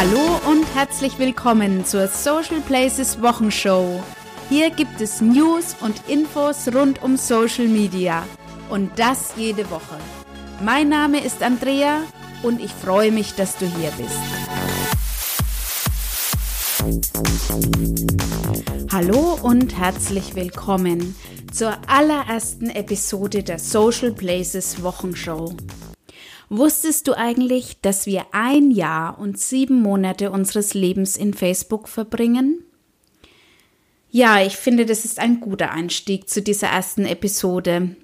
Hallo und herzlich willkommen zur Social Places Wochenshow. Hier gibt es News und Infos rund um Social Media und das jede Woche. Mein Name ist Andrea und ich freue mich, dass du hier bist. Hallo und herzlich willkommen zur allerersten Episode der Social Places Wochenshow. Wusstest du eigentlich, dass wir ein Jahr und sieben Monate unseres Lebens in Facebook verbringen? Ja, ich finde, das ist ein guter Einstieg zu dieser ersten Episode.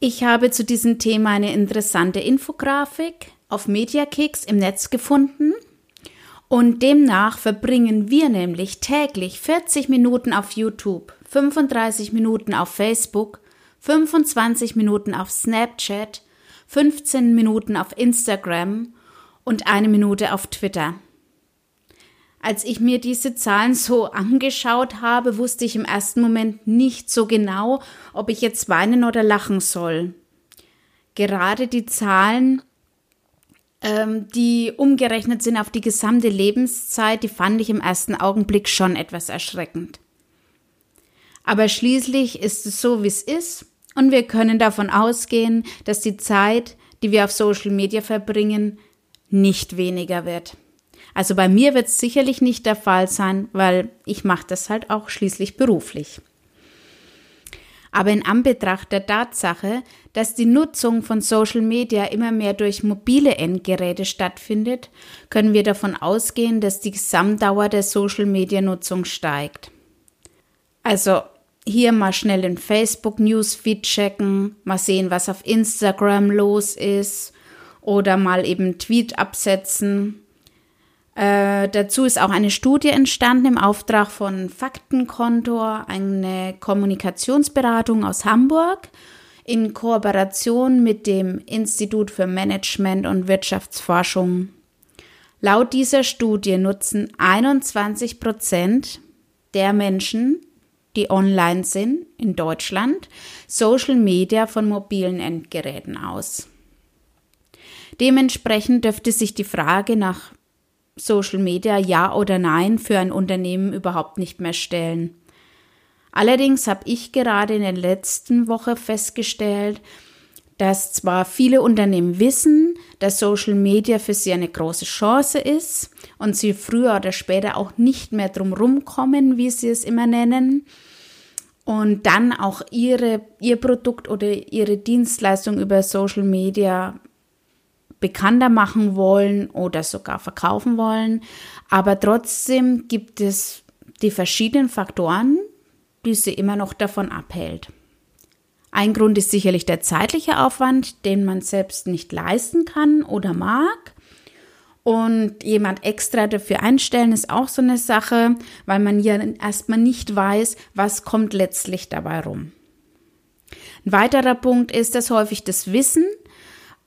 Ich habe zu diesem Thema eine interessante Infografik auf Mediakicks im Netz gefunden. Und demnach verbringen wir nämlich täglich 40 Minuten auf YouTube, 35 Minuten auf Facebook, 25 Minuten auf Snapchat, 15 Minuten auf Instagram und eine Minute auf Twitter. Als ich mir diese Zahlen so angeschaut habe, wusste ich im ersten Moment nicht so genau, ob ich jetzt weinen oder lachen soll. Gerade die Zahlen, ähm, die umgerechnet sind auf die gesamte Lebenszeit, die fand ich im ersten Augenblick schon etwas erschreckend. Aber schließlich ist es so, wie es ist und wir können davon ausgehen, dass die Zeit, die wir auf Social Media verbringen, nicht weniger wird. Also bei mir wird es sicherlich nicht der Fall sein, weil ich mache das halt auch schließlich beruflich. Aber in Anbetracht der Tatsache, dass die Nutzung von Social Media immer mehr durch mobile Endgeräte stattfindet, können wir davon ausgehen, dass die Gesamtdauer der Social Media Nutzung steigt. Also hier mal schnell den Facebook Newsfeed checken, mal sehen, was auf Instagram los ist oder mal eben Tweet absetzen. Äh, dazu ist auch eine Studie entstanden im Auftrag von Faktenkontor, eine Kommunikationsberatung aus Hamburg in Kooperation mit dem Institut für Management und Wirtschaftsforschung. Laut dieser Studie nutzen 21 Prozent der Menschen die online sind in Deutschland, Social Media von mobilen Endgeräten aus. Dementsprechend dürfte sich die Frage nach Social Media ja oder nein für ein Unternehmen überhaupt nicht mehr stellen. Allerdings habe ich gerade in der letzten Woche festgestellt, dass zwar viele Unternehmen wissen, dass Social Media für sie eine große Chance ist und sie früher oder später auch nicht mehr drum rumkommen, wie sie es immer nennen, und dann auch ihre, ihr Produkt oder ihre Dienstleistung über Social Media bekannter machen wollen oder sogar verkaufen wollen. Aber trotzdem gibt es die verschiedenen Faktoren, die sie immer noch davon abhält. Ein Grund ist sicherlich der zeitliche Aufwand, den man selbst nicht leisten kann oder mag. Und jemand extra dafür einstellen ist auch so eine Sache, weil man ja erstmal nicht weiß, was kommt letztlich dabei rum. Ein weiterer Punkt ist, dass häufig das Wissen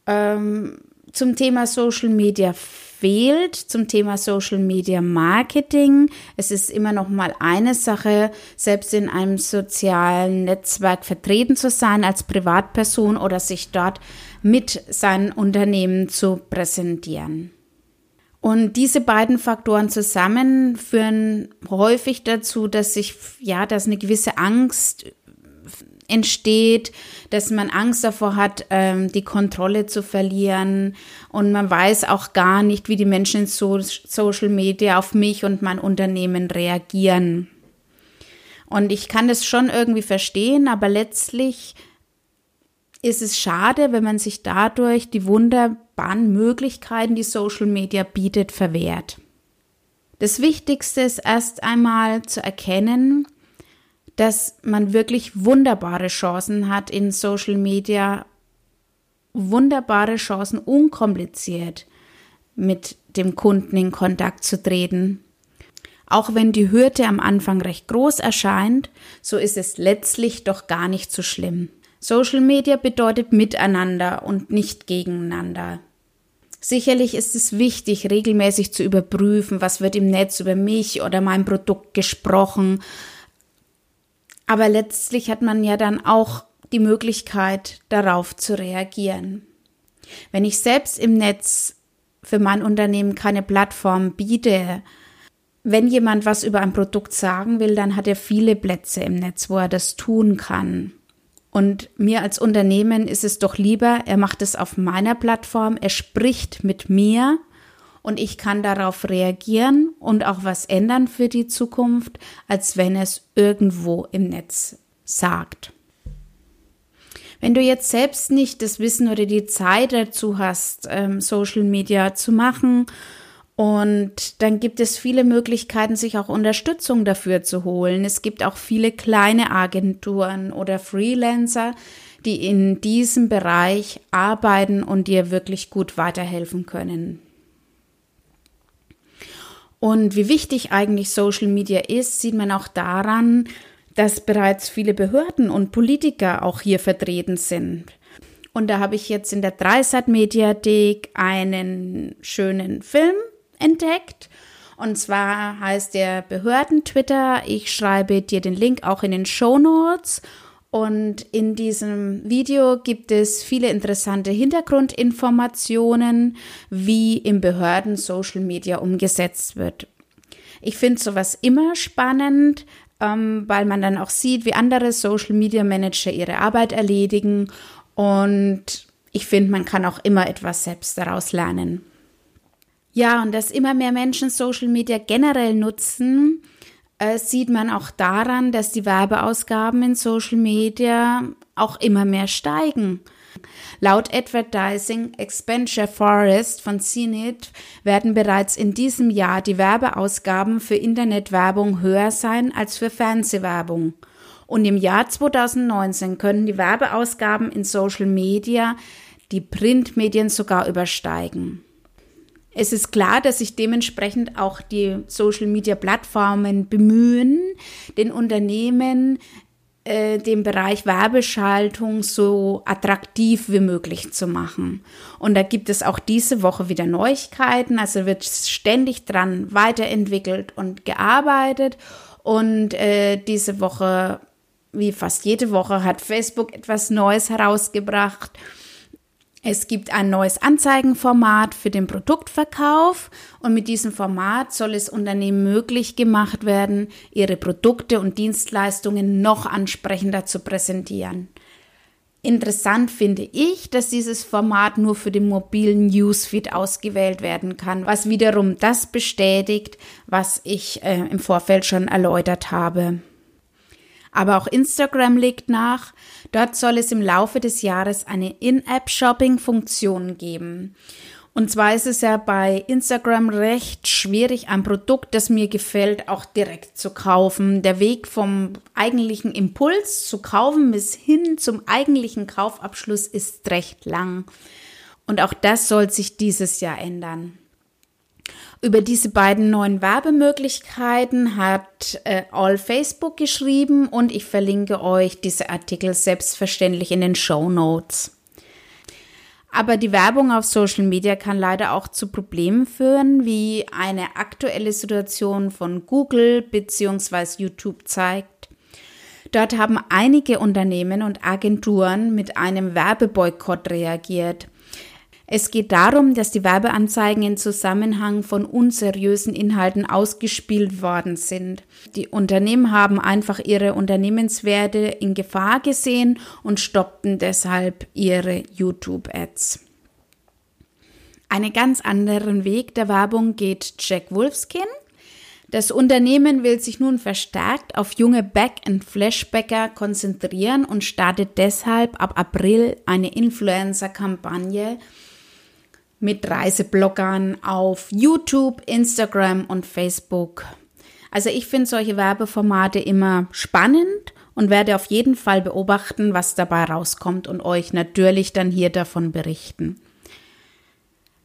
ähm, zum Thema Social Media fehlt, zum Thema Social Media Marketing. Es ist immer noch mal eine Sache, selbst in einem sozialen Netzwerk vertreten zu sein als Privatperson oder sich dort mit seinem Unternehmen zu präsentieren. Und diese beiden Faktoren zusammen führen häufig dazu, dass sich, ja, dass eine gewisse Angst entsteht, dass man Angst davor hat, ähm, die Kontrolle zu verlieren und man weiß auch gar nicht, wie die Menschen in so Social Media auf mich und mein Unternehmen reagieren. Und ich kann das schon irgendwie verstehen, aber letztlich ist es schade, wenn man sich dadurch die wunderbaren Möglichkeiten, die Social Media bietet, verwehrt. Das Wichtigste ist erst einmal zu erkennen, dass man wirklich wunderbare Chancen hat in Social Media, wunderbare Chancen, unkompliziert mit dem Kunden in Kontakt zu treten. Auch wenn die Hürde am Anfang recht groß erscheint, so ist es letztlich doch gar nicht so schlimm. Social Media bedeutet miteinander und nicht gegeneinander. Sicherlich ist es wichtig, regelmäßig zu überprüfen, was wird im Netz über mich oder mein Produkt gesprochen. Aber letztlich hat man ja dann auch die Möglichkeit, darauf zu reagieren. Wenn ich selbst im Netz für mein Unternehmen keine Plattform biete. Wenn jemand was über ein Produkt sagen will, dann hat er viele Plätze im Netz, wo er das tun kann. Und mir als Unternehmen ist es doch lieber, er macht es auf meiner Plattform, er spricht mit mir und ich kann darauf reagieren und auch was ändern für die Zukunft, als wenn es irgendwo im Netz sagt. Wenn du jetzt selbst nicht das Wissen oder die Zeit dazu hast, ähm, Social Media zu machen, und dann gibt es viele Möglichkeiten, sich auch Unterstützung dafür zu holen. Es gibt auch viele kleine Agenturen oder Freelancer, die in diesem Bereich arbeiten und dir wirklich gut weiterhelfen können. Und wie wichtig eigentlich Social Media ist, sieht man auch daran, dass bereits viele Behörden und Politiker auch hier vertreten sind. Und da habe ich jetzt in der Dreisat Mediathek einen schönen Film entdeckt. Und zwar heißt der Behörden-Twitter. Ich schreibe dir den Link auch in den Show Notes. Und in diesem Video gibt es viele interessante Hintergrundinformationen, wie im Behörden Social Media umgesetzt wird. Ich finde sowas immer spannend, ähm, weil man dann auch sieht, wie andere Social Media Manager ihre Arbeit erledigen. Und ich finde, man kann auch immer etwas selbst daraus lernen. Ja, und dass immer mehr Menschen Social Media generell nutzen, äh, sieht man auch daran, dass die Werbeausgaben in Social Media auch immer mehr steigen. Laut Advertising Expenditure Forest von CNET werden bereits in diesem Jahr die Werbeausgaben für Internetwerbung höher sein als für Fernsehwerbung. Und im Jahr 2019 können die Werbeausgaben in Social Media die Printmedien sogar übersteigen. Es ist klar, dass sich dementsprechend auch die Social-Media-Plattformen bemühen, den Unternehmen äh, den Bereich Werbeschaltung so attraktiv wie möglich zu machen. Und da gibt es auch diese Woche wieder Neuigkeiten. Also wird ständig dran weiterentwickelt und gearbeitet. Und äh, diese Woche, wie fast jede Woche, hat Facebook etwas Neues herausgebracht. Es gibt ein neues Anzeigenformat für den Produktverkauf und mit diesem Format soll es Unternehmen möglich gemacht werden, ihre Produkte und Dienstleistungen noch ansprechender zu präsentieren. Interessant finde ich, dass dieses Format nur für den mobilen Newsfeed ausgewählt werden kann, was wiederum das bestätigt, was ich äh, im Vorfeld schon erläutert habe. Aber auch Instagram legt nach. Dort soll es im Laufe des Jahres eine In-App-Shopping-Funktion geben. Und zwar ist es ja bei Instagram recht schwierig, ein Produkt, das mir gefällt, auch direkt zu kaufen. Der Weg vom eigentlichen Impuls zu kaufen bis hin zum eigentlichen Kaufabschluss ist recht lang. Und auch das soll sich dieses Jahr ändern. Über diese beiden neuen Werbemöglichkeiten hat äh, All Facebook geschrieben und ich verlinke euch diese Artikel selbstverständlich in den Show Notes. Aber die Werbung auf Social Media kann leider auch zu Problemen führen, wie eine aktuelle Situation von Google bzw. YouTube zeigt. Dort haben einige Unternehmen und Agenturen mit einem Werbeboykott reagiert. Es geht darum, dass die Werbeanzeigen in Zusammenhang von unseriösen Inhalten ausgespielt worden sind. Die Unternehmen haben einfach ihre Unternehmenswerte in Gefahr gesehen und stoppten deshalb ihre YouTube-Ads. Einen ganz anderen Weg der Werbung geht Jack Wolfskin. Das Unternehmen will sich nun verstärkt auf junge Back- and Flashbacker konzentrieren und startet deshalb ab April eine Influencer-Kampagne, mit Reisebloggern auf YouTube, Instagram und Facebook. Also ich finde solche Werbeformate immer spannend und werde auf jeden Fall beobachten, was dabei rauskommt und euch natürlich dann hier davon berichten.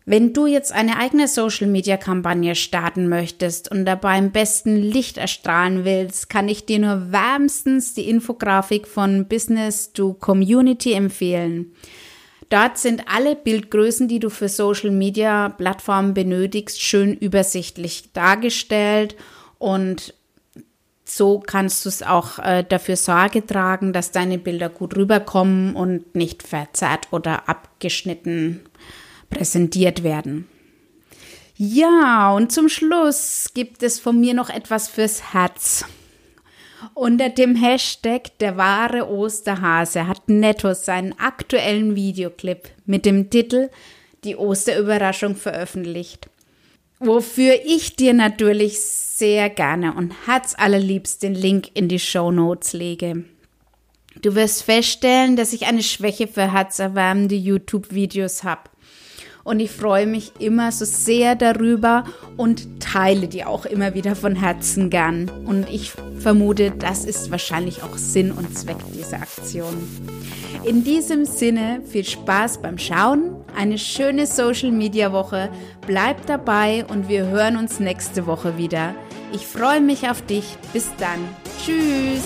Wenn du jetzt eine eigene Social-Media-Kampagne starten möchtest und dabei im besten Licht erstrahlen willst, kann ich dir nur wärmstens die Infografik von Business to Community empfehlen. Dort sind alle Bildgrößen, die du für Social Media Plattformen benötigst, schön übersichtlich dargestellt und so kannst du es auch äh, dafür Sorge tragen, dass deine Bilder gut rüberkommen und nicht verzerrt oder abgeschnitten präsentiert werden. Ja, und zum Schluss gibt es von mir noch etwas fürs Herz. Unter dem Hashtag der wahre Osterhase hat Netto seinen aktuellen Videoclip mit dem Titel Die Osterüberraschung veröffentlicht. Wofür ich dir natürlich sehr gerne und herzallerliebst den Link in die Show Notes lege. Du wirst feststellen, dass ich eine Schwäche für herzerwärmende YouTube-Videos habe und ich freue mich immer so sehr darüber und teile die auch immer wieder von Herzen gern. Und ich vermute, das ist wahrscheinlich auch Sinn und Zweck dieser Aktion. In diesem Sinne viel Spaß beim Schauen, eine schöne Social-Media-Woche, bleib dabei und wir hören uns nächste Woche wieder. Ich freue mich auf dich. Bis dann. Tschüss.